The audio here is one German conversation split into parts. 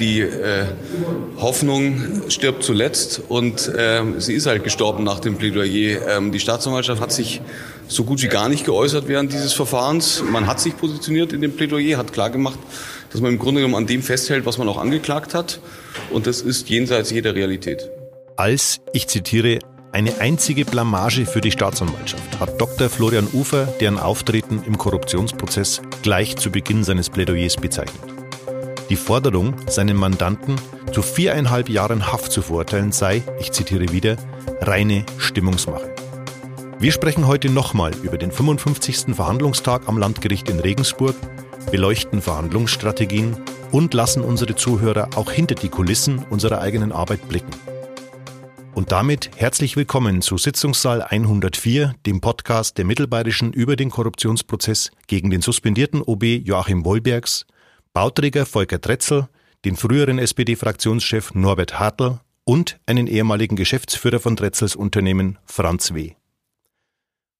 die äh, Hoffnung stirbt zuletzt und äh, sie ist halt gestorben nach dem Plädoyer. Ähm, die Staatsanwaltschaft hat sich so gut wie gar nicht geäußert während dieses Verfahrens. Man hat sich positioniert in dem Plädoyer, hat klargemacht, dass man im Grunde genommen an dem festhält, was man auch angeklagt hat. Und das ist jenseits jeder Realität. Als, ich zitiere, eine einzige Blamage für die Staatsanwaltschaft hat Dr. Florian Ufer deren Auftreten im Korruptionsprozess gleich zu Beginn seines Plädoyers bezeichnet. Die Forderung, seinen Mandanten zu viereinhalb Jahren Haft zu verurteilen, sei, ich zitiere wieder, reine Stimmungsmache. Wir sprechen heute nochmal über den 55. Verhandlungstag am Landgericht in Regensburg, beleuchten Verhandlungsstrategien und lassen unsere Zuhörer auch hinter die Kulissen unserer eigenen Arbeit blicken. Und damit herzlich willkommen zu Sitzungssaal 104, dem Podcast der Mittelbayerischen über den Korruptionsprozess gegen den suspendierten OB Joachim Wollbergs, Bauträger Volker Tretzel, den früheren SPD-Fraktionschef Norbert Hartl und einen ehemaligen Geschäftsführer von Tretzels Unternehmen Franz W.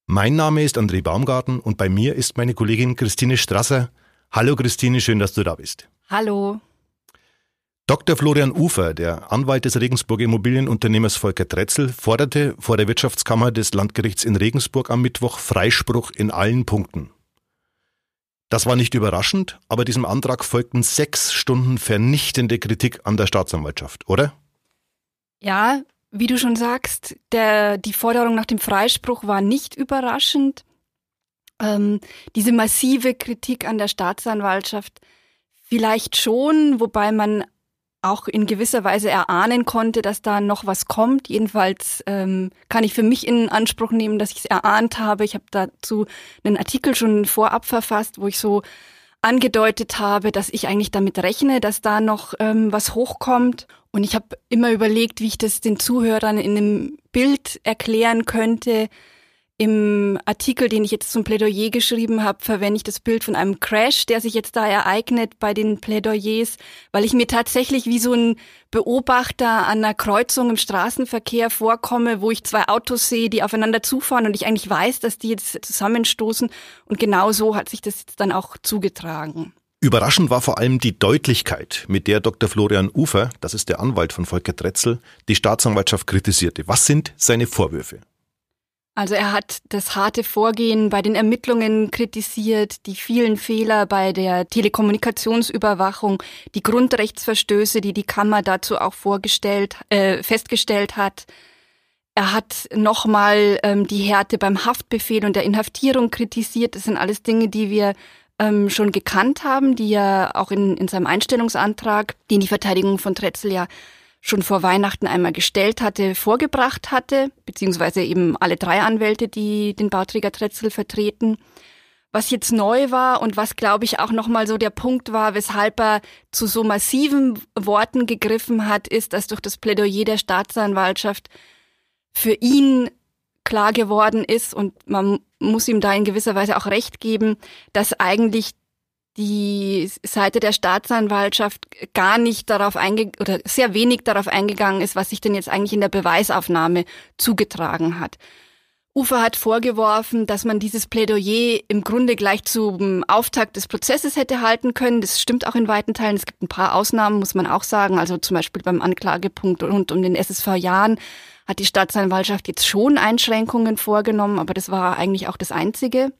Mein Name ist André Baumgarten und bei mir ist meine Kollegin Christine Strasser. Hallo Christine, schön, dass du da bist. Hallo. Dr. Florian Ufer, der Anwalt des Regensburger Immobilienunternehmers Volker Tretzel, forderte vor der Wirtschaftskammer des Landgerichts in Regensburg am Mittwoch Freispruch in allen Punkten. Das war nicht überraschend, aber diesem Antrag folgten sechs Stunden vernichtende Kritik an der Staatsanwaltschaft, oder? Ja, wie du schon sagst, der, die Forderung nach dem Freispruch war nicht überraschend. Ähm, diese massive Kritik an der Staatsanwaltschaft vielleicht schon, wobei man auch in gewisser Weise erahnen konnte, dass da noch was kommt. Jedenfalls ähm, kann ich für mich in Anspruch nehmen, dass ich es erahnt habe. Ich habe dazu einen Artikel schon vorab verfasst, wo ich so angedeutet habe, dass ich eigentlich damit rechne, dass da noch ähm, was hochkommt. Und ich habe immer überlegt, wie ich das den Zuhörern in einem Bild erklären könnte. Im Artikel, den ich jetzt zum Plädoyer geschrieben habe, verwende ich das Bild von einem Crash, der sich jetzt da ereignet bei den Plädoyers, weil ich mir tatsächlich wie so ein Beobachter an einer Kreuzung im Straßenverkehr vorkomme, wo ich zwei Autos sehe, die aufeinander zufahren und ich eigentlich weiß, dass die jetzt zusammenstoßen. Und genau so hat sich das jetzt dann auch zugetragen. Überraschend war vor allem die Deutlichkeit, mit der Dr. Florian Ufer, das ist der Anwalt von Volker Dretzel, die Staatsanwaltschaft kritisierte. Was sind seine Vorwürfe? Also er hat das harte Vorgehen bei den Ermittlungen kritisiert, die vielen Fehler bei der Telekommunikationsüberwachung, die Grundrechtsverstöße, die die Kammer dazu auch vorgestellt, äh, festgestellt hat. Er hat nochmal ähm, die Härte beim Haftbefehl und der Inhaftierung kritisiert. Das sind alles Dinge, die wir ähm, schon gekannt haben, die er auch in, in seinem Einstellungsantrag, den die Verteidigung von Tretzel ja schon vor Weihnachten einmal gestellt hatte, vorgebracht hatte, beziehungsweise eben alle drei Anwälte, die den Bauträger Tretzel vertreten. Was jetzt neu war und was, glaube ich, auch nochmal so der Punkt war, weshalb er zu so massiven Worten gegriffen hat, ist, dass durch das Plädoyer der Staatsanwaltschaft für ihn klar geworden ist und man muss ihm da in gewisser Weise auch recht geben, dass eigentlich die Seite der Staatsanwaltschaft gar nicht darauf einge oder sehr wenig darauf eingegangen ist, was sich denn jetzt eigentlich in der Beweisaufnahme zugetragen hat. Ufer hat vorgeworfen, dass man dieses Plädoyer im Grunde gleich zum Auftakt des Prozesses hätte halten können. Das stimmt auch in weiten Teilen. Es gibt ein paar Ausnahmen, muss man auch sagen. Also zum Beispiel beim Anklagepunkt rund um den SSV Jahren hat die Staatsanwaltschaft jetzt schon Einschränkungen vorgenommen, aber das war eigentlich auch das Einzige.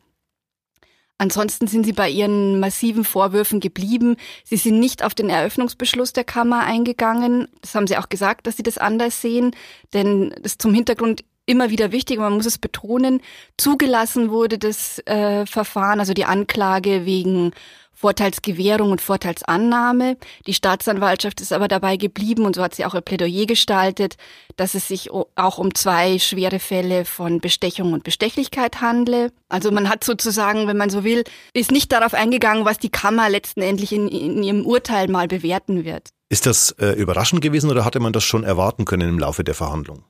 Ansonsten sind sie bei ihren massiven Vorwürfen geblieben. Sie sind nicht auf den Eröffnungsbeschluss der Kammer eingegangen. Das haben sie auch gesagt, dass sie das anders sehen. Denn das ist zum Hintergrund immer wieder wichtig, man muss es betonen, zugelassen wurde das äh, Verfahren, also die Anklage wegen Vorteilsgewährung und Vorteilsannahme. Die Staatsanwaltschaft ist aber dabei geblieben und so hat sie auch ihr Plädoyer gestaltet, dass es sich auch um zwei schwere Fälle von Bestechung und Bestechlichkeit handle. Also man hat sozusagen, wenn man so will, ist nicht darauf eingegangen, was die Kammer letztendlich in, in ihrem Urteil mal bewerten wird. Ist das äh, überraschend gewesen oder hatte man das schon erwarten können im Laufe der Verhandlung?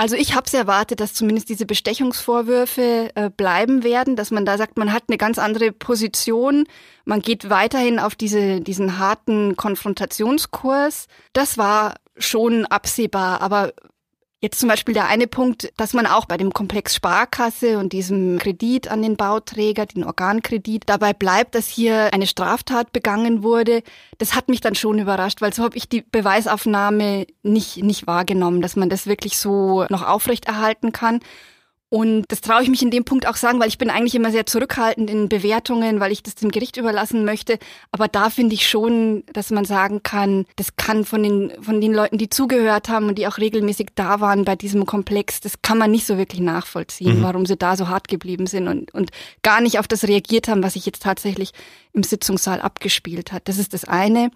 Also ich habe es erwartet, dass zumindest diese Bestechungsvorwürfe äh, bleiben werden, dass man da sagt, man hat eine ganz andere Position, man geht weiterhin auf diese, diesen harten Konfrontationskurs. Das war schon absehbar, aber Jetzt zum Beispiel der eine Punkt, dass man auch bei dem Komplex Sparkasse und diesem Kredit an den Bauträger, den Organkredit, dabei bleibt, dass hier eine Straftat begangen wurde. Das hat mich dann schon überrascht, weil so habe ich die Beweisaufnahme nicht, nicht wahrgenommen, dass man das wirklich so noch aufrechterhalten kann. Und das traue ich mich in dem Punkt auch sagen, weil ich bin eigentlich immer sehr zurückhaltend in Bewertungen, weil ich das dem Gericht überlassen möchte. Aber da finde ich schon, dass man sagen kann, das kann von den, von den Leuten, die zugehört haben und die auch regelmäßig da waren bei diesem Komplex, das kann man nicht so wirklich nachvollziehen, mhm. warum sie da so hart geblieben sind und, und gar nicht auf das reagiert haben, was sich jetzt tatsächlich im Sitzungssaal abgespielt hat. Das ist das eine.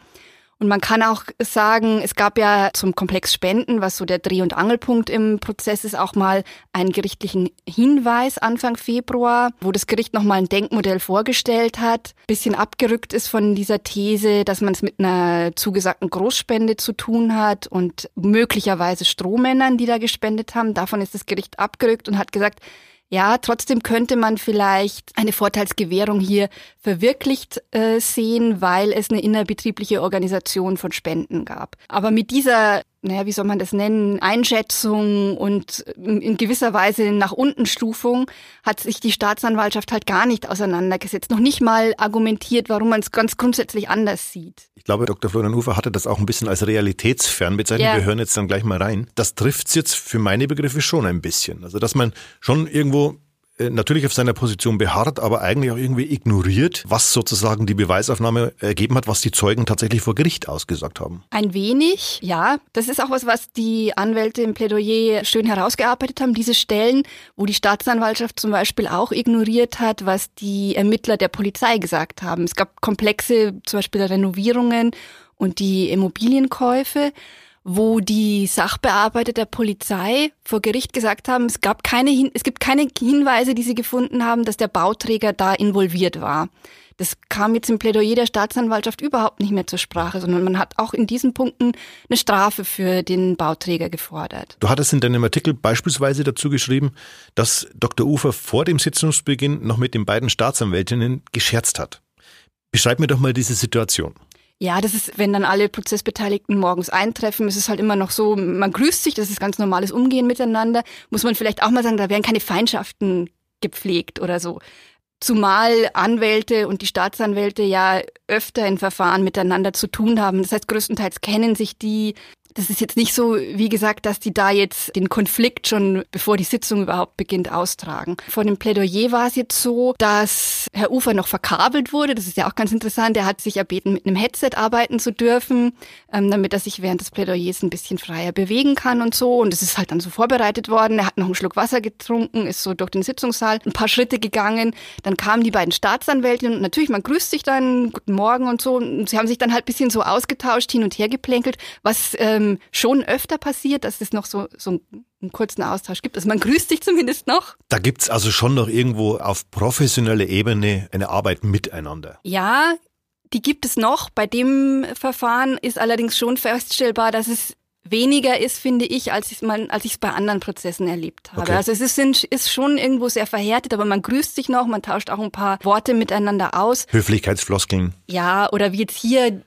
Und man kann auch sagen, es gab ja zum Komplex Spenden, was so der Dreh- und Angelpunkt im Prozess ist, auch mal einen gerichtlichen Hinweis Anfang Februar, wo das Gericht nochmal ein Denkmodell vorgestellt hat, bisschen abgerückt ist von dieser These, dass man es mit einer zugesagten Großspende zu tun hat und möglicherweise Strohmännern, die da gespendet haben. Davon ist das Gericht abgerückt und hat gesagt, ja, trotzdem könnte man vielleicht eine Vorteilsgewährung hier verwirklicht äh, sehen, weil es eine innerbetriebliche Organisation von Spenden gab. Aber mit dieser naja, wie soll man das nennen, Einschätzung und in gewisser Weise nach unten Stufung hat sich die Staatsanwaltschaft halt gar nicht auseinandergesetzt, noch nicht mal argumentiert, warum man es ganz grundsätzlich anders sieht. Ich glaube, Dr. Florian Ufer hatte das auch ein bisschen als realitätsfern bezeichnet. Ja. Wir hören jetzt dann gleich mal rein. Das trifft's jetzt für meine Begriffe schon ein bisschen. Also, dass man schon irgendwo äh, natürlich auf seiner Position beharrt, aber eigentlich auch irgendwie ignoriert, was sozusagen die Beweisaufnahme ergeben hat, was die Zeugen tatsächlich vor Gericht ausgesagt haben. Ein wenig, ja. Das ist auch was, was die Anwälte im Plädoyer schön herausgearbeitet haben. Diese Stellen, wo die Staatsanwaltschaft zum Beispiel auch ignoriert hat, was die Ermittler der Polizei gesagt haben. Es gab komplexe, zum Beispiel Renovierungen und die Immobilienkäufe wo die Sachbearbeiter der Polizei vor Gericht gesagt haben, es gab keine, es gibt keine Hinweise, die sie gefunden haben, dass der Bauträger da involviert war. Das kam jetzt im Plädoyer der Staatsanwaltschaft überhaupt nicht mehr zur Sprache, sondern man hat auch in diesen Punkten eine Strafe für den Bauträger gefordert. Du hattest in deinem Artikel beispielsweise dazu geschrieben, dass Dr. Ufer vor dem Sitzungsbeginn noch mit den beiden Staatsanwältinnen gescherzt hat. Beschreib mir doch mal diese Situation. Ja, das ist, wenn dann alle Prozessbeteiligten morgens eintreffen, ist es halt immer noch so, man grüßt sich, das ist ganz normales Umgehen miteinander. Muss man vielleicht auch mal sagen, da werden keine Feindschaften gepflegt oder so. Zumal Anwälte und die Staatsanwälte ja öfter in Verfahren miteinander zu tun haben. Das heißt, größtenteils kennen sich die, das ist jetzt nicht so, wie gesagt, dass die da jetzt den Konflikt schon, bevor die Sitzung überhaupt beginnt, austragen. Vor dem Plädoyer war es jetzt so, dass Herr Ufer noch verkabelt wurde. Das ist ja auch ganz interessant. Er hat sich erbeten, mit einem Headset arbeiten zu dürfen, ähm, damit er sich während des Plädoyers ein bisschen freier bewegen kann und so. Und es ist halt dann so vorbereitet worden. Er hat noch einen Schluck Wasser getrunken, ist so durch den Sitzungssaal ein paar Schritte gegangen. Dann kamen die beiden Staatsanwältinnen und natürlich, man grüßt sich dann, guten Morgen und so. Und sie haben sich dann halt bisschen so ausgetauscht, hin und her geplänkelt, was ähm, ähm, schon öfter passiert, dass es noch so, so einen kurzen Austausch gibt. Also man grüßt sich zumindest noch. Da gibt es also schon noch irgendwo auf professioneller Ebene eine Arbeit miteinander. Ja, die gibt es noch. Bei dem Verfahren ist allerdings schon feststellbar, dass es weniger ist, finde ich, als ich es als ich es bei anderen Prozessen erlebt habe. Okay. Also es ist, ist schon irgendwo sehr verhärtet, aber man grüßt sich noch, man tauscht auch ein paar Worte miteinander aus. Höflichkeitsfloskeln. Ja, oder wie jetzt hier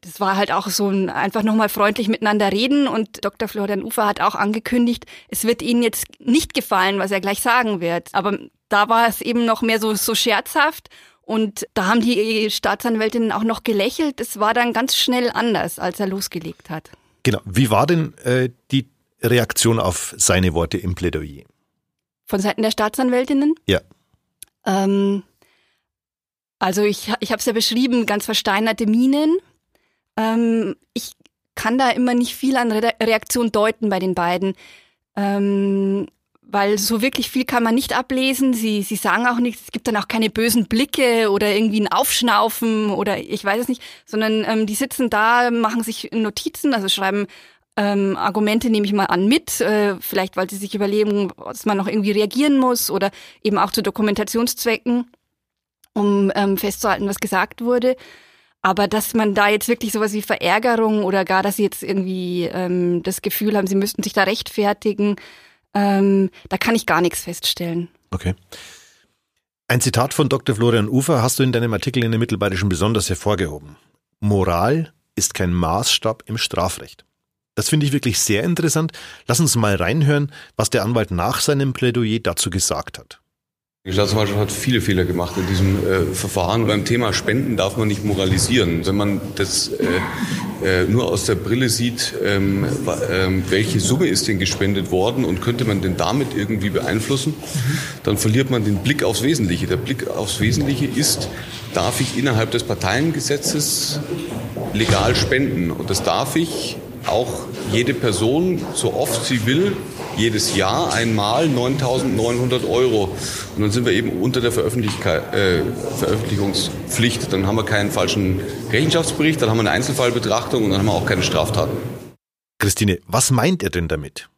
das war halt auch so ein einfach nochmal freundlich miteinander reden und Dr. Florian Ufer hat auch angekündigt, es wird Ihnen jetzt nicht gefallen, was er gleich sagen wird. Aber da war es eben noch mehr so, so scherzhaft und da haben die Staatsanwältinnen auch noch gelächelt. Es war dann ganz schnell anders, als er losgelegt hat. Genau. Wie war denn äh, die Reaktion auf seine Worte im Plädoyer? Von Seiten der Staatsanwältinnen? Ja. Ähm, also ich, ich habe es ja beschrieben, ganz versteinerte Minen. Ähm, ich kann da immer nicht viel an Re Reaktion deuten bei den beiden. Ähm, weil so wirklich viel kann man nicht ablesen. Sie, sie sagen auch nichts. Es gibt dann auch keine bösen Blicke oder irgendwie ein Aufschnaufen oder ich weiß es nicht, sondern ähm, die sitzen da, machen sich Notizen, also schreiben ähm, Argumente, nehme ich mal an, mit. Äh, vielleicht, weil sie sich überlegen, dass man noch irgendwie reagieren muss oder eben auch zu Dokumentationszwecken, um ähm, festzuhalten, was gesagt wurde. Aber dass man da jetzt wirklich sowas wie Verärgerung oder gar, dass sie jetzt irgendwie ähm, das Gefühl haben, sie müssten sich da rechtfertigen, ähm, da kann ich gar nichts feststellen. Okay. Ein Zitat von Dr. Florian Ufer hast du in deinem Artikel in der Mittelbayerischen besonders hervorgehoben. Moral ist kein Maßstab im Strafrecht. Das finde ich wirklich sehr interessant. Lass uns mal reinhören, was der Anwalt nach seinem Plädoyer dazu gesagt hat. Die Staatsanwaltschaft hat viele Fehler gemacht in diesem äh, Verfahren. Beim Thema Spenden darf man nicht moralisieren. Wenn man das äh, äh, nur aus der Brille sieht, ähm, ähm, welche Summe ist denn gespendet worden und könnte man denn damit irgendwie beeinflussen, dann verliert man den Blick aufs Wesentliche. Der Blick aufs Wesentliche ist, darf ich innerhalb des Parteiengesetzes legal spenden? Und das darf ich auch jede Person, so oft sie will, jedes Jahr einmal 9.900 Euro. Und dann sind wir eben unter der äh, Veröffentlichungspflicht. Dann haben wir keinen falschen Rechenschaftsbericht, dann haben wir eine Einzelfallbetrachtung und dann haben wir auch keine Straftaten. Christine, was meint er denn damit?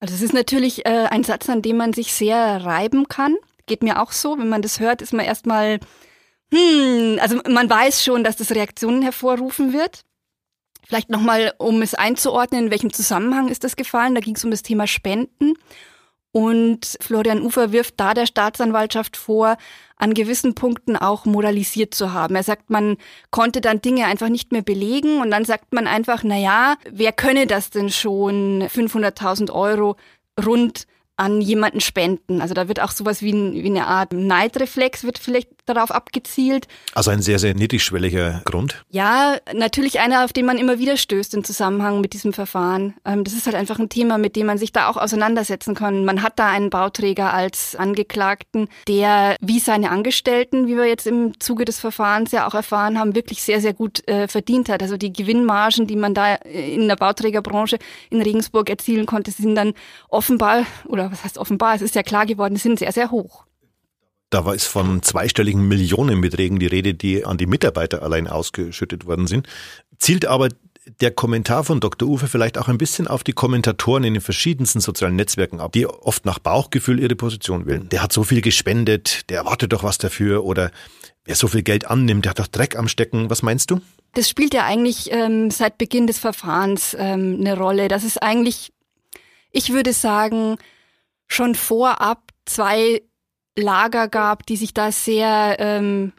Also es ist natürlich äh, ein Satz, an dem man sich sehr reiben kann. Geht mir auch so. Wenn man das hört, ist man erstmal, hm, also man weiß schon, dass das Reaktionen hervorrufen wird. Vielleicht nochmal, um es einzuordnen, in welchem Zusammenhang ist das gefallen? Da ging es um das Thema Spenden. Und Florian Ufer wirft da der Staatsanwaltschaft vor, an gewissen Punkten auch moralisiert zu haben. Er sagt, man konnte dann Dinge einfach nicht mehr belegen und dann sagt man einfach, na ja, wer könne das denn schon 500.000 Euro rund an jemanden spenden. Also da wird auch sowas wie, ein, wie eine Art Neidreflex wird vielleicht darauf abgezielt. Also ein sehr, sehr niedrigschwelliger Grund? Ja, natürlich einer, auf den man immer wieder stößt im Zusammenhang mit diesem Verfahren. Ähm, das ist halt einfach ein Thema, mit dem man sich da auch auseinandersetzen kann. Man hat da einen Bauträger als Angeklagten, der wie seine Angestellten, wie wir jetzt im Zuge des Verfahrens ja auch erfahren haben, wirklich sehr, sehr gut äh, verdient hat. Also die Gewinnmargen, die man da in der Bauträgerbranche in Regensburg erzielen konnte, sind dann offenbar oder was heißt offenbar, es ist ja klar geworden, sind sehr, sehr hoch. Da war es von zweistelligen Millionenbeträgen die Rede, die an die Mitarbeiter allein ausgeschüttet worden sind. Zielt aber der Kommentar von Dr. Uwe vielleicht auch ein bisschen auf die Kommentatoren in den verschiedensten sozialen Netzwerken ab, die oft nach Bauchgefühl ihre Position wählen. Der hat so viel gespendet, der erwartet doch was dafür oder wer so viel Geld annimmt, der hat doch Dreck am Stecken. Was meinst du? Das spielt ja eigentlich ähm, seit Beginn des Verfahrens ähm, eine Rolle. Das ist eigentlich, ich würde sagen, schon vorab zwei Lager gab, die sich da sehr ähm,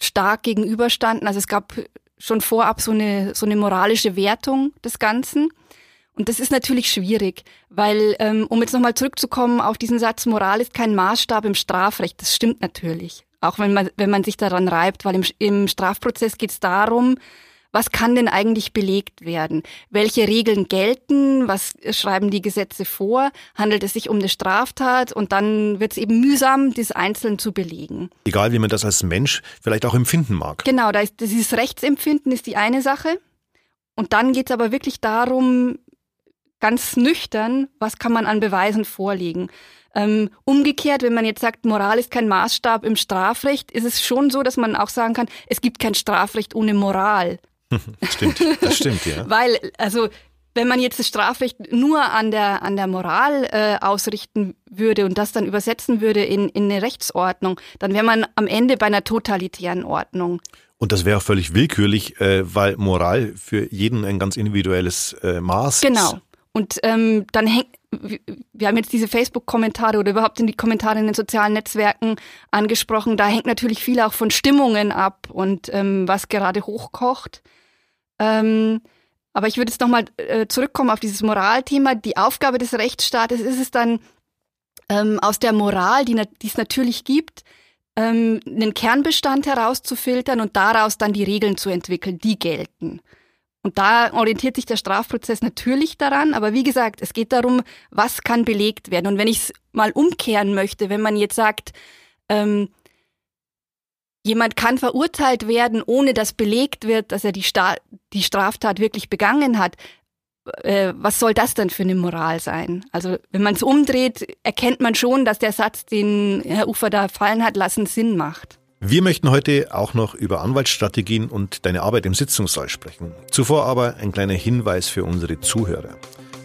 stark gegenüberstanden. Also es gab schon vorab so eine, so eine moralische Wertung des Ganzen. Und das ist natürlich schwierig, weil, ähm, um jetzt nochmal zurückzukommen auf diesen Satz, Moral ist kein Maßstab im Strafrecht, das stimmt natürlich. Auch wenn man, wenn man sich daran reibt, weil im, im Strafprozess geht es darum, was kann denn eigentlich belegt werden? Welche Regeln gelten? Was schreiben die Gesetze vor? Handelt es sich um eine Straftat? Und dann wird es eben mühsam, das einzeln zu belegen. Egal, wie man das als Mensch vielleicht auch empfinden mag. Genau, da ist, dieses Rechtsempfinden ist die eine Sache. Und dann geht es aber wirklich darum, ganz nüchtern, was kann man an Beweisen vorlegen. Ähm, umgekehrt, wenn man jetzt sagt, Moral ist kein Maßstab im Strafrecht, ist es schon so, dass man auch sagen kann, es gibt kein Strafrecht ohne Moral. stimmt, das stimmt, ja. Weil, also wenn man jetzt das Strafrecht nur an der, an der Moral äh, ausrichten würde und das dann übersetzen würde in, in eine Rechtsordnung, dann wäre man am Ende bei einer totalitären Ordnung. Und das wäre auch völlig willkürlich, äh, weil Moral für jeden ein ganz individuelles äh, Maß genau. ist. Genau. Und ähm, dann hängt, wir haben jetzt diese Facebook-Kommentare oder überhaupt in die Kommentare in den sozialen Netzwerken angesprochen. Da hängt natürlich viel auch von Stimmungen ab und ähm, was gerade hochkocht. Ähm, aber ich würde jetzt nochmal äh, zurückkommen auf dieses Moralthema. Die Aufgabe des Rechtsstaates ist es dann, ähm, aus der Moral, die, es natürlich gibt, ähm, einen Kernbestand herauszufiltern und daraus dann die Regeln zu entwickeln, die gelten. Und da orientiert sich der Strafprozess natürlich daran, aber wie gesagt, es geht darum, was kann belegt werden. Und wenn ich es mal umkehren möchte, wenn man jetzt sagt, ähm, Jemand kann verurteilt werden, ohne dass belegt wird, dass er die, Sta die Straftat wirklich begangen hat. Äh, was soll das denn für eine Moral sein? Also wenn man es umdreht, erkennt man schon, dass der Satz, den Herr Ufer da fallen hat lassen, Sinn macht. Wir möchten heute auch noch über Anwaltsstrategien und deine Arbeit im Sitzungssaal sprechen. Zuvor aber ein kleiner Hinweis für unsere Zuhörer.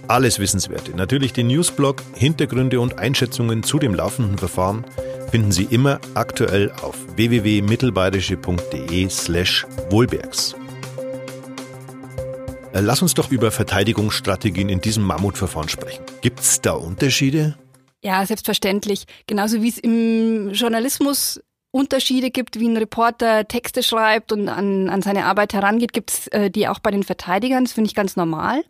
Alles Wissenswerte, natürlich den Newsblog, Hintergründe und Einschätzungen zu dem laufenden Verfahren – finden Sie immer aktuell auf www.mittelbayerische.de slash Wohlbergs. Äh, lass uns doch über Verteidigungsstrategien in diesem Mammutverfahren sprechen. Gibt es da Unterschiede? Ja, selbstverständlich. Genauso wie es im Journalismus Unterschiede gibt, wie ein Reporter Texte schreibt und an, an seine Arbeit herangeht, gibt es äh, die auch bei den Verteidigern. Das finde ich ganz normal.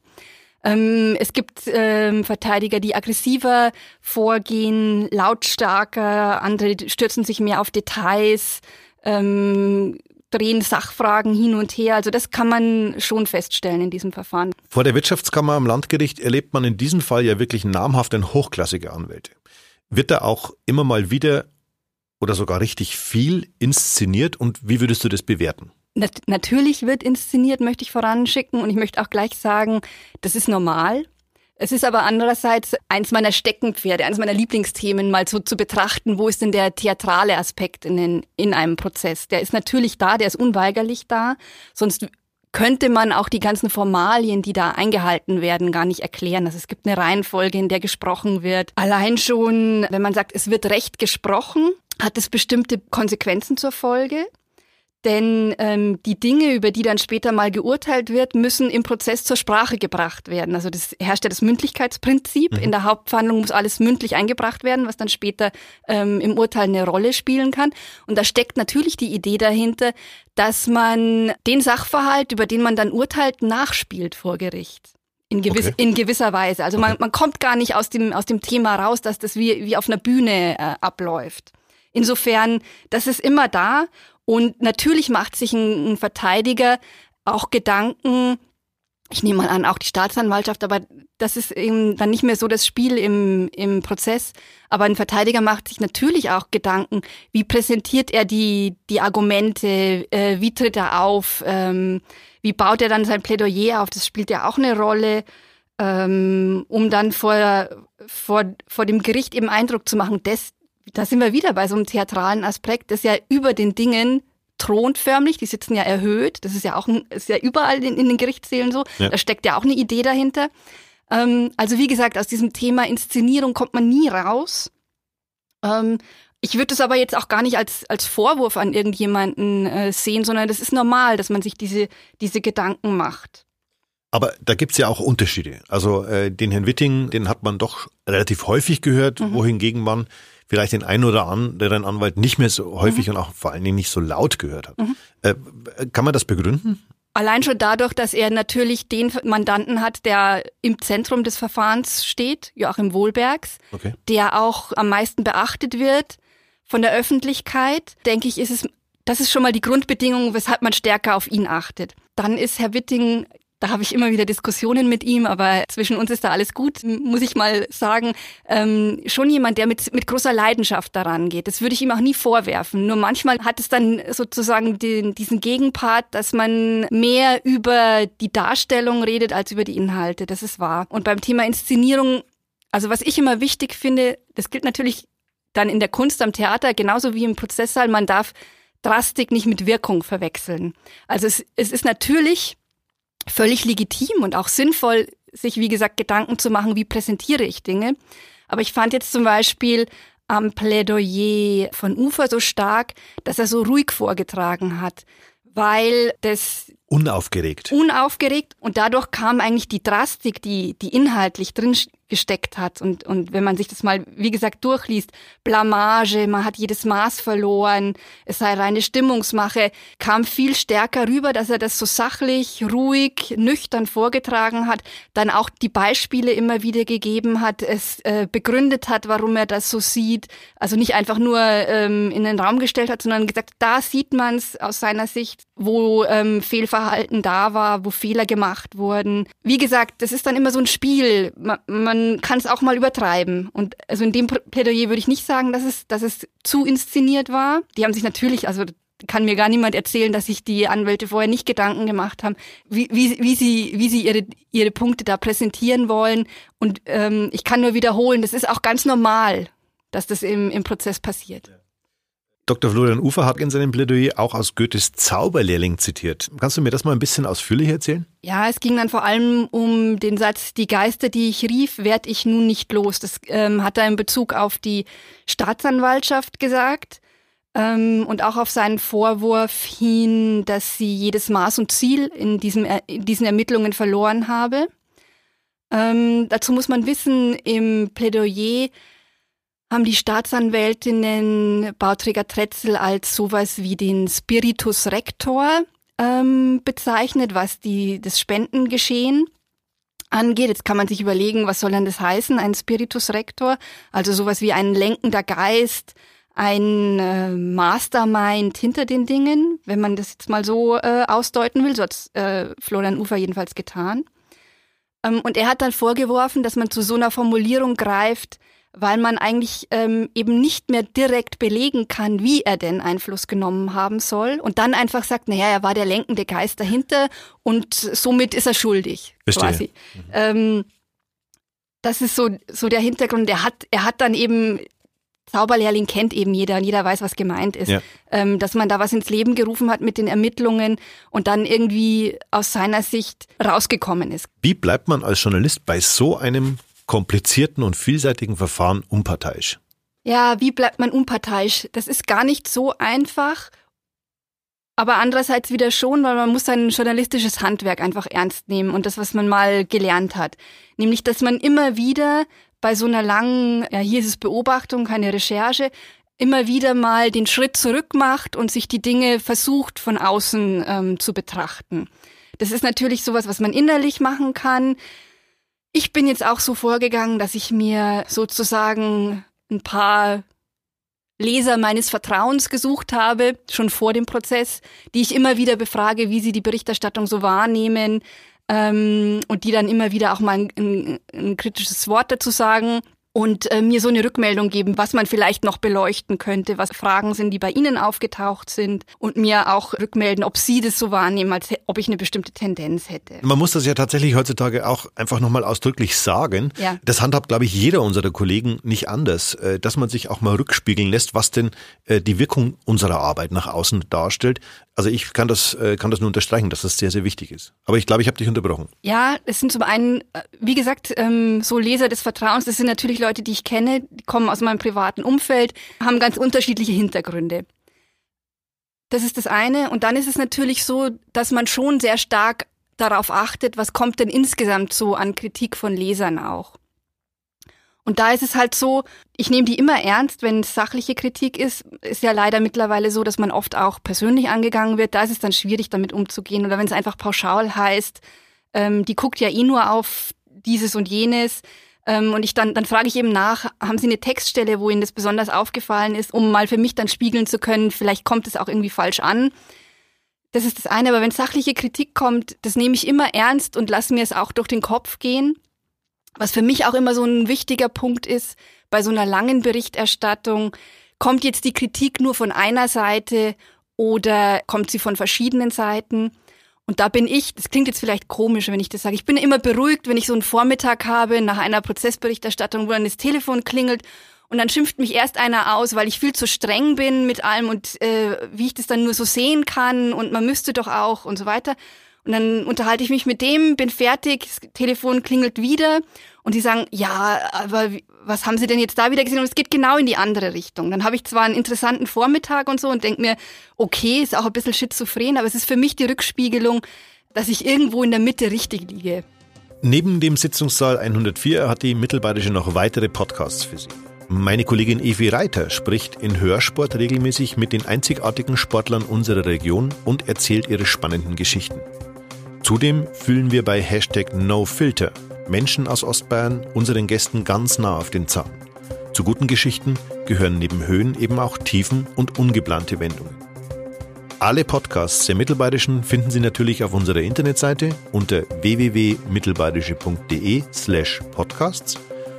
Ähm, es gibt ähm, Verteidiger, die aggressiver vorgehen, lautstarker, andere stürzen sich mehr auf Details, ähm, drehen Sachfragen hin und her. Also das kann man schon feststellen in diesem Verfahren. Vor der Wirtschaftskammer am Landgericht erlebt man in diesem Fall ja wirklich namhaft und hochklassige Anwälte. Wird da auch immer mal wieder oder sogar richtig viel inszeniert und wie würdest du das bewerten? Nat natürlich wird inszeniert, möchte ich voranschicken und ich möchte auch gleich sagen, das ist normal. Es ist aber andererseits eins meiner Steckenpferde, eines meiner Lieblingsthemen, mal so zu betrachten, wo ist denn der theatrale Aspekt in, den, in einem Prozess? Der ist natürlich da, der ist unweigerlich da, sonst könnte man auch die ganzen Formalien, die da eingehalten werden, gar nicht erklären. Also es gibt eine Reihenfolge, in der gesprochen wird. Allein schon, wenn man sagt, es wird recht gesprochen, hat es bestimmte Konsequenzen zur Folge. Denn ähm, die Dinge, über die dann später mal geurteilt wird, müssen im Prozess zur Sprache gebracht werden. Also das herrscht ja das Mündlichkeitsprinzip. Mhm. In der Hauptverhandlung muss alles mündlich eingebracht werden, was dann später ähm, im Urteil eine Rolle spielen kann. Und da steckt natürlich die Idee dahinter, dass man den Sachverhalt, über den man dann urteilt, nachspielt vor Gericht. In, gewiss, okay. in gewisser Weise. Also okay. man, man kommt gar nicht aus dem, aus dem Thema raus, dass das wie, wie auf einer Bühne äh, abläuft. Insofern, das ist immer da. Und natürlich macht sich ein, ein Verteidiger auch Gedanken, ich nehme mal an, auch die Staatsanwaltschaft, aber das ist eben dann nicht mehr so das Spiel im, im Prozess. Aber ein Verteidiger macht sich natürlich auch Gedanken, wie präsentiert er die, die Argumente, äh, wie tritt er auf, ähm, wie baut er dann sein Plädoyer auf, das spielt ja auch eine Rolle, ähm, um dann vor, vor, vor dem Gericht eben Eindruck zu machen, das, da sind wir wieder bei so einem theatralen Aspekt, das ja über den Dingen thront förmlich, die sitzen ja erhöht, das ist ja auch ist ja überall in, in den Gerichtssälen so, ja. da steckt ja auch eine Idee dahinter. Ähm, also wie gesagt, aus diesem Thema Inszenierung kommt man nie raus. Ähm, ich würde es aber jetzt auch gar nicht als, als Vorwurf an irgendjemanden äh, sehen, sondern das ist normal, dass man sich diese, diese Gedanken macht. Aber da gibt's ja auch Unterschiede. Also äh, den Herrn Witting, den hat man doch relativ häufig gehört, mhm. wohingegen man vielleicht den einen oder anderen Anwalt nicht mehr so häufig mhm. und auch vor allen Dingen nicht so laut gehört hat. Mhm. Äh, kann man das begründen? Allein schon dadurch, dass er natürlich den Mandanten hat, der im Zentrum des Verfahrens steht, Joachim Wohlbergs, okay. der auch am meisten beachtet wird von der Öffentlichkeit, denke ich, ist es das ist schon mal die Grundbedingung, weshalb man stärker auf ihn achtet. Dann ist Herr Witting da habe ich immer wieder Diskussionen mit ihm, aber zwischen uns ist da alles gut, muss ich mal sagen. Ähm, schon jemand, der mit, mit großer Leidenschaft daran geht. Das würde ich ihm auch nie vorwerfen. Nur manchmal hat es dann sozusagen den, diesen Gegenpart, dass man mehr über die Darstellung redet als über die Inhalte. Das ist wahr. Und beim Thema Inszenierung, also was ich immer wichtig finde, das gilt natürlich dann in der Kunst am Theater genauso wie im Prozesssaal, man darf Drastik nicht mit Wirkung verwechseln. Also es, es ist natürlich völlig legitim und auch sinnvoll, sich, wie gesagt, Gedanken zu machen, wie präsentiere ich Dinge. Aber ich fand jetzt zum Beispiel am Plädoyer von Ufer so stark, dass er so ruhig vorgetragen hat, weil das unaufgeregt. Unaufgeregt und dadurch kam eigentlich die Drastik, die die inhaltlich drin gesteckt hat. Und, und wenn man sich das mal, wie gesagt, durchliest, Blamage, man hat jedes Maß verloren, es sei reine Stimmungsmache, kam viel stärker rüber, dass er das so sachlich, ruhig, nüchtern vorgetragen hat, dann auch die Beispiele immer wieder gegeben hat, es äh, begründet hat, warum er das so sieht. Also nicht einfach nur ähm, in den Raum gestellt hat, sondern gesagt, da sieht man es aus seiner Sicht, wo ähm, Fehlverhalten da war, wo Fehler gemacht wurden. Wie gesagt, das ist dann immer so ein Spiel. Man, man man kann es auch mal übertreiben. Und also in dem Plädoyer würde ich nicht sagen, dass es, dass es zu inszeniert war. Die haben sich natürlich, also kann mir gar niemand erzählen, dass sich die Anwälte vorher nicht Gedanken gemacht haben, wie, wie, wie sie, wie sie ihre, ihre Punkte da präsentieren wollen. Und ähm, ich kann nur wiederholen, das ist auch ganz normal, dass das im, im Prozess passiert. Dr. Florian Ufer hat in seinem Plädoyer auch aus Goethes Zauberlehrling zitiert. Kannst du mir das mal ein bisschen ausführlicher erzählen? Ja, es ging dann vor allem um den Satz, die Geister, die ich rief, werd ich nun nicht los. Das ähm, hat er in Bezug auf die Staatsanwaltschaft gesagt ähm, und auch auf seinen Vorwurf hin, dass sie jedes Maß und Ziel in, diesem, in diesen Ermittlungen verloren habe. Ähm, dazu muss man wissen, im Plädoyer haben die Staatsanwältinnen Bauträger Tretzel als sowas wie den Spiritus Rector ähm, bezeichnet, was die, das Spendengeschehen angeht. Jetzt kann man sich überlegen, was soll denn das heißen, ein Spiritus Rector? Also sowas wie ein lenkender Geist, ein äh, Mastermind hinter den Dingen, wenn man das jetzt mal so äh, ausdeuten will. So hat äh, Florian Ufer jedenfalls getan. Ähm, und er hat dann vorgeworfen, dass man zu so einer Formulierung greift, weil man eigentlich ähm, eben nicht mehr direkt belegen kann, wie er denn Einfluss genommen haben soll und dann einfach sagt, naja, er war der lenkende Geist dahinter und somit ist er schuldig. Verstehe. Quasi. Mhm. Ähm, das ist so, so der Hintergrund. Er hat, er hat dann eben Zauberlehrling kennt eben jeder und jeder weiß, was gemeint ist. Ja. Ähm, dass man da was ins Leben gerufen hat mit den Ermittlungen und dann irgendwie aus seiner Sicht rausgekommen ist. Wie bleibt man als Journalist bei so einem komplizierten und vielseitigen Verfahren unparteiisch? Ja, wie bleibt man unparteiisch? Das ist gar nicht so einfach. Aber andererseits wieder schon, weil man muss sein journalistisches Handwerk einfach ernst nehmen und das, was man mal gelernt hat. Nämlich, dass man immer wieder bei so einer langen, ja, hier ist es Beobachtung, keine Recherche, immer wieder mal den Schritt zurück macht und sich die Dinge versucht von außen ähm, zu betrachten. Das ist natürlich sowas, was man innerlich machen kann. Ich bin jetzt auch so vorgegangen, dass ich mir sozusagen ein paar Leser meines Vertrauens gesucht habe, schon vor dem Prozess, die ich immer wieder befrage, wie sie die Berichterstattung so wahrnehmen, ähm, und die dann immer wieder auch mal ein, ein, ein kritisches Wort dazu sagen und äh, mir so eine Rückmeldung geben, was man vielleicht noch beleuchten könnte, was Fragen sind, die bei Ihnen aufgetaucht sind und mir auch rückmelden, ob Sie das so wahrnehmen, als ob ich eine bestimmte Tendenz hätte. Man muss das ja tatsächlich heutzutage auch einfach nochmal ausdrücklich sagen. Ja. Das handhabt, glaube ich, jeder unserer Kollegen nicht anders, äh, dass man sich auch mal rückspiegeln lässt, was denn äh, die Wirkung unserer Arbeit nach außen darstellt. Also ich kann das, äh, kann das nur unterstreichen, dass das sehr, sehr wichtig ist. Aber ich glaube, ich habe dich unterbrochen. Ja, es sind zum einen, wie gesagt, ähm, so Leser des Vertrauens, das sind natürlich Leute, Leute, die ich kenne, die kommen aus meinem privaten Umfeld, haben ganz unterschiedliche Hintergründe. Das ist das eine. Und dann ist es natürlich so, dass man schon sehr stark darauf achtet, was kommt denn insgesamt so an Kritik von Lesern auch. Und da ist es halt so, ich nehme die immer ernst, wenn es sachliche Kritik ist. Ist ja leider mittlerweile so, dass man oft auch persönlich angegangen wird. Da ist es dann schwierig, damit umzugehen. Oder wenn es einfach pauschal heißt, ähm, die guckt ja eh nur auf dieses und jenes. Ähm, und ich dann, dann frage ich eben nach, haben Sie eine Textstelle, wo Ihnen das besonders aufgefallen ist, um mal für mich dann spiegeln zu können, vielleicht kommt es auch irgendwie falsch an. Das ist das eine, aber wenn sachliche Kritik kommt, das nehme ich immer ernst und lasse mir es auch durch den Kopf gehen. Was für mich auch immer so ein wichtiger Punkt ist, bei so einer langen Berichterstattung, kommt jetzt die Kritik nur von einer Seite oder kommt sie von verschiedenen Seiten? Und da bin ich, das klingt jetzt vielleicht komisch, wenn ich das sage, ich bin immer beruhigt, wenn ich so einen Vormittag habe nach einer Prozessberichterstattung, wo dann das Telefon klingelt und dann schimpft mich erst einer aus, weil ich viel zu streng bin mit allem und äh, wie ich das dann nur so sehen kann und man müsste doch auch und so weiter. Und dann unterhalte ich mich mit dem, bin fertig, das Telefon klingelt wieder und die sagen, ja, aber was haben Sie denn jetzt da wieder gesehen? Und es geht genau in die andere Richtung. Dann habe ich zwar einen interessanten Vormittag und so und denke mir, okay, ist auch ein bisschen schizophren, aber es ist für mich die Rückspiegelung, dass ich irgendwo in der Mitte richtig liege. Neben dem Sitzungssaal 104 hat die Mittelbayerische noch weitere Podcasts für Sie. Meine Kollegin Evi Reiter spricht in Hörsport regelmäßig mit den einzigartigen Sportlern unserer Region und erzählt ihre spannenden Geschichten. Zudem fühlen wir bei Hashtag NoFilter Menschen aus Ostbayern unseren Gästen ganz nah auf den Zahn. Zu guten Geschichten gehören neben Höhen eben auch Tiefen und ungeplante Wendungen. Alle Podcasts der Mittelbayerischen finden Sie natürlich auf unserer Internetseite unter www.mittelbayerische.de slash podcasts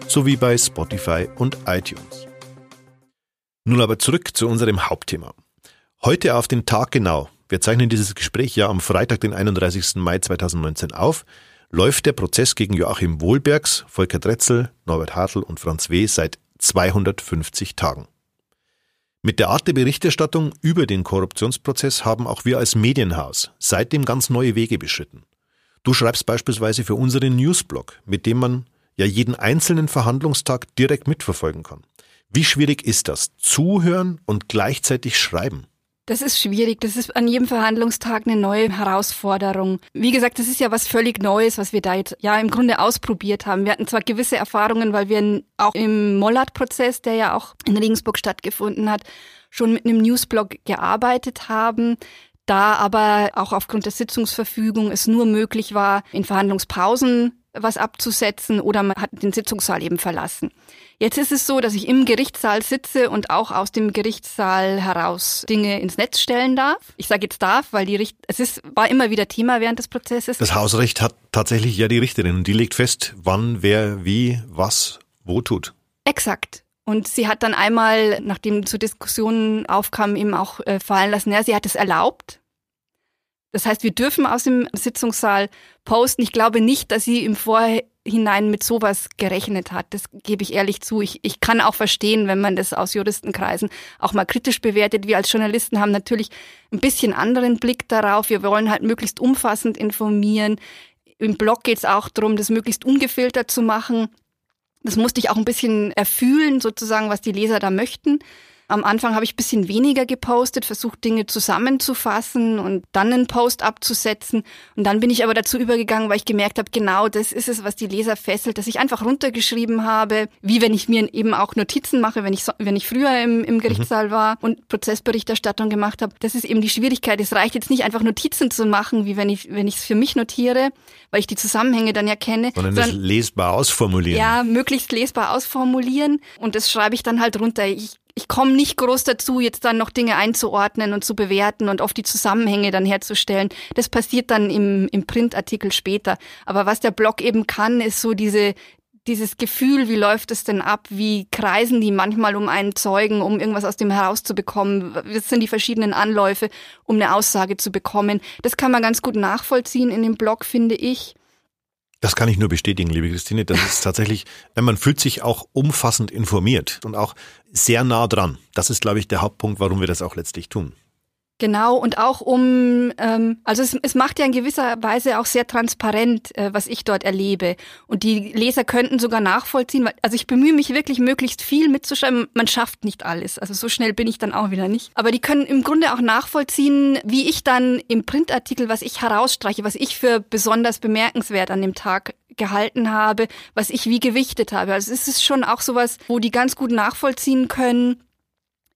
sowie bei Spotify und iTunes. Nun aber zurück zu unserem Hauptthema. Heute auf den Tag genau. Wir zeichnen dieses Gespräch ja am Freitag, den 31. Mai 2019 auf läuft der Prozess gegen Joachim Wohlbergs, Volker Dretzel, Norbert Hartl und Franz W. seit 250 Tagen. Mit der Art der Berichterstattung über den Korruptionsprozess haben auch wir als Medienhaus seitdem ganz neue Wege beschritten. Du schreibst beispielsweise für unseren Newsblog, mit dem man ja jeden einzelnen Verhandlungstag direkt mitverfolgen kann. Wie schwierig ist das? Zuhören und gleichzeitig schreiben? Das ist schwierig. Das ist an jedem Verhandlungstag eine neue Herausforderung. Wie gesagt, das ist ja was völlig Neues, was wir da jetzt ja im Grunde ausprobiert haben. Wir hatten zwar gewisse Erfahrungen, weil wir auch im Mollard-Prozess, der ja auch in Regensburg stattgefunden hat, schon mit einem Newsblog gearbeitet haben. Da aber auch aufgrund der Sitzungsverfügung es nur möglich war, in Verhandlungspausen was abzusetzen oder man hat den Sitzungssaal eben verlassen. Jetzt ist es so, dass ich im Gerichtssaal sitze und auch aus dem Gerichtssaal heraus Dinge ins Netz stellen darf. Ich sage jetzt darf, weil die Richt es ist, war immer wieder Thema während des Prozesses. Das Hausrecht hat tatsächlich ja die Richterin und die legt fest, wann, wer, wie, was, wo tut. Exakt. Und sie hat dann einmal, nachdem zu Diskussionen aufkam, eben auch äh, fallen lassen, ja, sie hat es erlaubt, das heißt, wir dürfen aus dem Sitzungssaal posten. Ich glaube nicht, dass sie im Vorhinein mit sowas gerechnet hat. Das gebe ich ehrlich zu. Ich, ich kann auch verstehen, wenn man das aus Juristenkreisen auch mal kritisch bewertet. Wir als Journalisten haben natürlich ein bisschen anderen Blick darauf. Wir wollen halt möglichst umfassend informieren. Im Blog geht es auch darum, das möglichst ungefiltert zu machen. Das musste ich auch ein bisschen erfühlen, sozusagen, was die Leser da möchten. Am Anfang habe ich bisschen weniger gepostet, versucht Dinge zusammenzufassen und dann einen Post abzusetzen. Und dann bin ich aber dazu übergegangen, weil ich gemerkt habe, genau das ist es, was die Leser fesselt, dass ich einfach runtergeschrieben habe, wie wenn ich mir eben auch Notizen mache, wenn ich, so, wenn ich früher im, im Gerichtssaal mhm. war und Prozessberichterstattung gemacht habe. Das ist eben die Schwierigkeit. Es reicht jetzt nicht einfach Notizen zu machen, wie wenn ich wenn ich es für mich notiere, weil ich die Zusammenhänge dann ja kenne. Sondern, sondern das lesbar ausformulieren. Ja, möglichst lesbar ausformulieren. Und das schreibe ich dann halt runter. Ich ich komme nicht groß dazu, jetzt dann noch Dinge einzuordnen und zu bewerten und oft die Zusammenhänge dann herzustellen. Das passiert dann im, im Printartikel später. Aber was der Blog eben kann, ist so diese, dieses Gefühl, wie läuft es denn ab, wie kreisen die manchmal um einen Zeugen, um irgendwas aus dem herauszubekommen, was sind die verschiedenen Anläufe, um eine Aussage zu bekommen. Das kann man ganz gut nachvollziehen in dem Blog, finde ich. Das kann ich nur bestätigen, liebe Christine. Das ist tatsächlich, wenn man fühlt sich auch umfassend informiert und auch sehr nah dran. Das ist, glaube ich, der Hauptpunkt, warum wir das auch letztlich tun. Genau, und auch um, ähm, also es, es macht ja in gewisser Weise auch sehr transparent, äh, was ich dort erlebe. Und die Leser könnten sogar nachvollziehen, weil, also ich bemühe mich wirklich möglichst viel mitzuschreiben. Man schafft nicht alles, also so schnell bin ich dann auch wieder nicht. Aber die können im Grunde auch nachvollziehen, wie ich dann im Printartikel, was ich herausstreiche, was ich für besonders bemerkenswert an dem Tag gehalten habe, was ich wie gewichtet habe. Also es ist schon auch sowas, wo die ganz gut nachvollziehen können,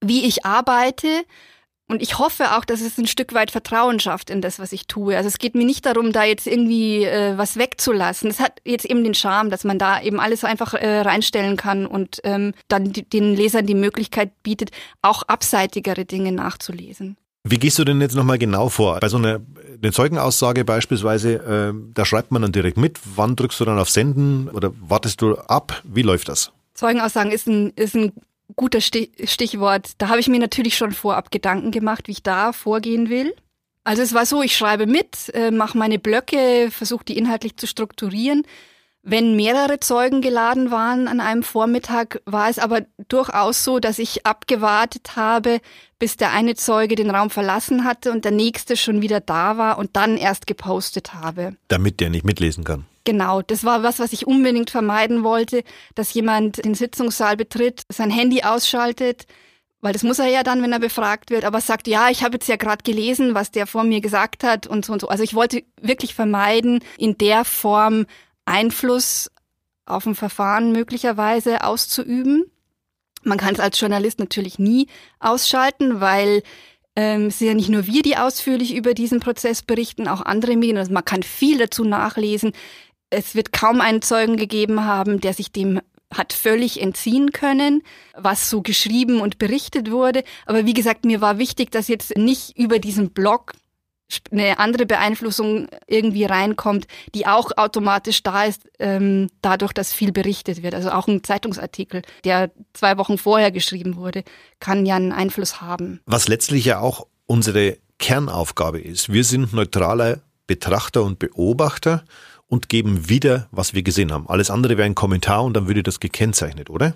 wie ich arbeite und ich hoffe auch, dass es ein Stück weit Vertrauen schafft in das, was ich tue. Also es geht mir nicht darum, da jetzt irgendwie äh, was wegzulassen. Es hat jetzt eben den Charme, dass man da eben alles einfach äh, reinstellen kann und ähm, dann die, den Lesern die Möglichkeit bietet, auch abseitigere Dinge nachzulesen. Wie gehst du denn jetzt nochmal genau vor? Bei so einer eine Zeugenaussage beispielsweise, äh, da schreibt man dann direkt mit. Wann drückst du dann auf Senden oder wartest du ab? Wie läuft das? Zeugenaussagen ist ein, ist ein guter Stichwort. Da habe ich mir natürlich schon vorab Gedanken gemacht, wie ich da vorgehen will. Also es war so, ich schreibe mit, äh, mache meine Blöcke, versuche die inhaltlich zu strukturieren. Wenn mehrere Zeugen geladen waren an einem Vormittag, war es aber durchaus so, dass ich abgewartet habe, bis der eine Zeuge den Raum verlassen hatte und der nächste schon wieder da war und dann erst gepostet habe. Damit der nicht mitlesen kann. Genau, das war was, was ich unbedingt vermeiden wollte, dass jemand den Sitzungssaal betritt, sein Handy ausschaltet, weil das muss er ja dann, wenn er befragt wird, aber sagt, ja, ich habe jetzt ja gerade gelesen, was der vor mir gesagt hat und so und so. Also ich wollte wirklich vermeiden, in der Form Einfluss auf ein Verfahren möglicherweise auszuüben. Man kann es als Journalist natürlich nie ausschalten, weil ähm, es sind ja nicht nur wir, die ausführlich über diesen Prozess berichten, auch andere Medien. Also man kann viel dazu nachlesen es wird kaum einen Zeugen gegeben haben, der sich dem hat völlig entziehen können, was so geschrieben und berichtet wurde. Aber wie gesagt, mir war wichtig, dass jetzt nicht über diesen Blog eine andere Beeinflussung irgendwie reinkommt, die auch automatisch da ist, ähm, dadurch, dass viel berichtet wird. Also auch ein Zeitungsartikel, der zwei Wochen vorher geschrieben wurde, kann ja einen Einfluss haben. Was letztlich ja auch unsere Kernaufgabe ist. Wir sind neutraler Betrachter und Beobachter und geben wieder, was wir gesehen haben. Alles andere wäre ein Kommentar und dann würde das gekennzeichnet, oder?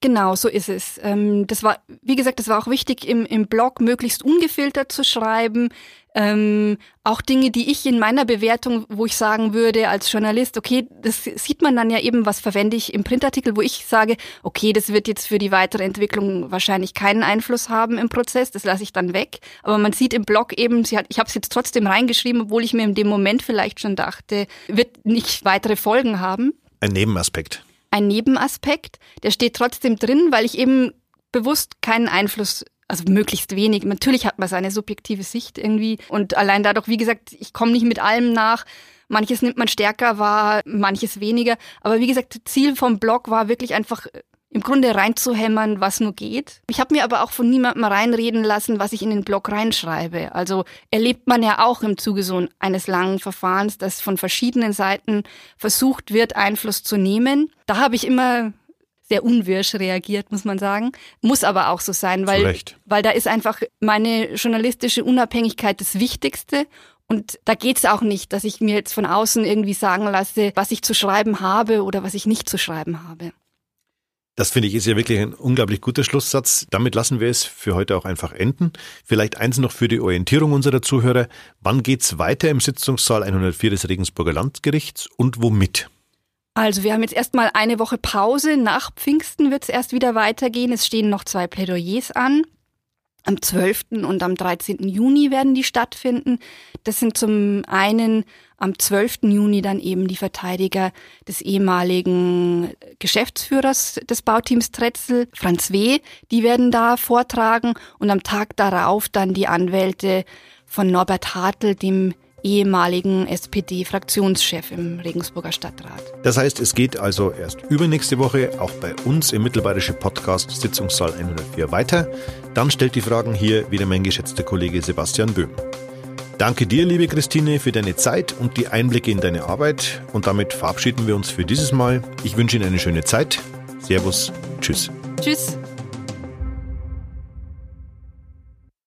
Genau, so ist es. Ähm, das war, wie gesagt, das war auch wichtig, im, im Blog möglichst ungefiltert zu schreiben. Ähm, auch Dinge, die ich in meiner Bewertung, wo ich sagen würde als Journalist, okay, das sieht man dann ja eben, was verwende ich im Printartikel, wo ich sage, okay, das wird jetzt für die weitere Entwicklung wahrscheinlich keinen Einfluss haben im Prozess, das lasse ich dann weg. Aber man sieht im Blog eben, sie hat, ich habe es jetzt trotzdem reingeschrieben, obwohl ich mir in dem Moment vielleicht schon dachte, wird nicht weitere Folgen haben. Ein Nebenaspekt ein Nebenaspekt, der steht trotzdem drin, weil ich eben bewusst keinen Einfluss also möglichst wenig. Natürlich hat man seine subjektive Sicht irgendwie und allein dadurch, wie gesagt, ich komme nicht mit allem nach. Manches nimmt man stärker wahr, manches weniger. Aber wie gesagt, Ziel vom Blog war wirklich einfach im Grunde reinzuhämmern, was nur geht. Ich habe mir aber auch von niemandem reinreden lassen, was ich in den Blog reinschreibe. Also erlebt man ja auch im Zuge so eines langen Verfahrens, dass von verschiedenen Seiten versucht wird, Einfluss zu nehmen. Da habe ich immer sehr unwirsch reagiert, muss man sagen. Muss aber auch so sein, weil, weil da ist einfach meine journalistische Unabhängigkeit das Wichtigste. Und da geht's auch nicht, dass ich mir jetzt von außen irgendwie sagen lasse, was ich zu schreiben habe oder was ich nicht zu schreiben habe. Das finde ich ist ja wirklich ein unglaublich guter Schlusssatz. Damit lassen wir es für heute auch einfach enden. Vielleicht eins noch für die Orientierung unserer Zuhörer. Wann geht's weiter im Sitzungssaal 104 des Regensburger Landgerichts und womit? Also wir haben jetzt erstmal eine Woche Pause. Nach Pfingsten wird es erst wieder weitergehen. Es stehen noch zwei Plädoyers an. Am 12. und am 13. Juni werden die stattfinden. Das sind zum einen am 12. Juni dann eben die Verteidiger des ehemaligen Geschäftsführers des Bauteams Tretzel, Franz W., die werden da vortragen und am Tag darauf dann die Anwälte von Norbert Hartl, dem ehemaligen SPD-Fraktionschef im Regensburger Stadtrat. Das heißt, es geht also erst übernächste Woche auch bei uns im Mittelbayerischen Podcast Sitzungssaal 104 weiter. Dann stellt die Fragen hier wieder mein geschätzter Kollege Sebastian Böhm. Danke dir, liebe Christine, für deine Zeit und die Einblicke in deine Arbeit. Und damit verabschieden wir uns für dieses Mal. Ich wünsche Ihnen eine schöne Zeit. Servus. Tschüss. Tschüss.